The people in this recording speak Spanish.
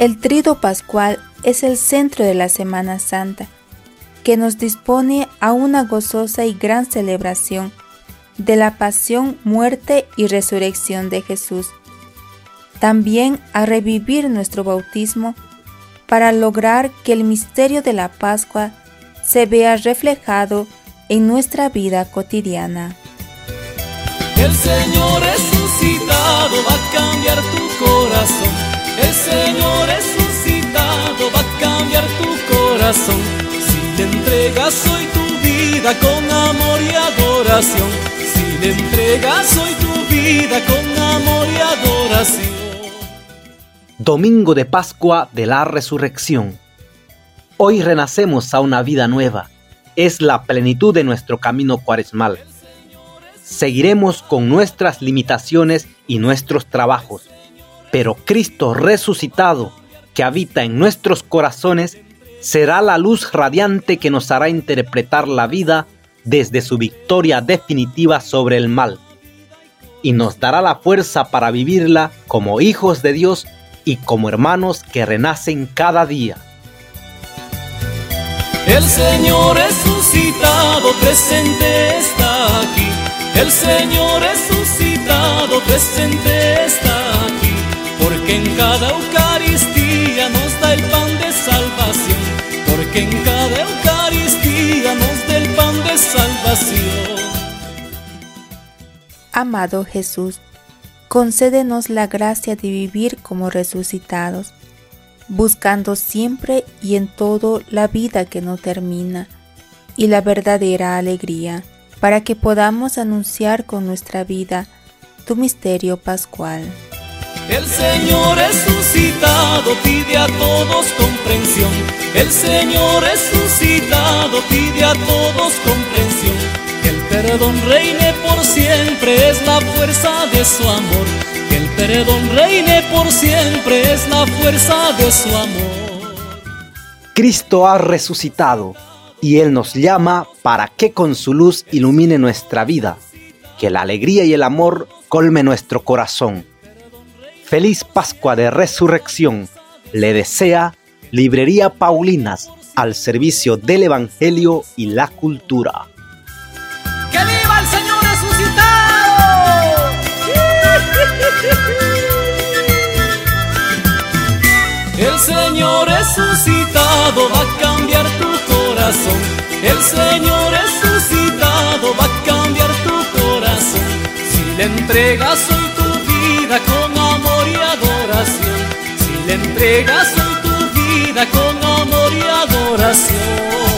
El trido pascual es el centro de la Semana Santa, que nos dispone a una gozosa y gran celebración de la pasión, muerte y resurrección de Jesús. También a revivir nuestro bautismo para lograr que el misterio de la Pascua se vea reflejado en nuestra vida cotidiana. El Señor resucitado va a cambiar tu corazón. Si entregas hoy tu vida con amor y adoración. Si entregas hoy tu vida con amor y adoración. Domingo de Pascua de la Resurrección. Hoy renacemos a una vida nueva. Es la plenitud de nuestro camino cuaresmal. Seguiremos con nuestras limitaciones y nuestros trabajos, pero Cristo resucitado, que habita en nuestros corazones, será la luz radiante que nos hará interpretar la vida desde su victoria definitiva sobre el mal, y nos dará la fuerza para vivirla como hijos de Dios y como hermanos que renacen cada día. El Señor resucitado presente está aquí. El Señor resucitado presente está aquí. Porque en cada Eucaristía Amado Jesús, concédenos la gracia de vivir como resucitados buscando siempre y en todo la vida que no termina y la verdadera alegría, para que podamos anunciar con nuestra vida tu misterio pascual. El Señor resucitado pide a todos comprensión. El Señor resucitado pide a todos comprensión. Perdón reine por siempre es la fuerza de su amor que el perdón reine por siempre es la fuerza de su amor. Cristo ha resucitado y Él nos llama para que con su luz ilumine nuestra vida, que la alegría y el amor colme nuestro corazón. Feliz Pascua de Resurrección le desea Librería Paulinas al servicio del Evangelio y la cultura. Resucitado va a cambiar tu corazón. El Señor resucitado va a cambiar tu corazón. Si le entregas hoy tu vida con amor y adoración. Si le entregas hoy tu vida con amor y adoración.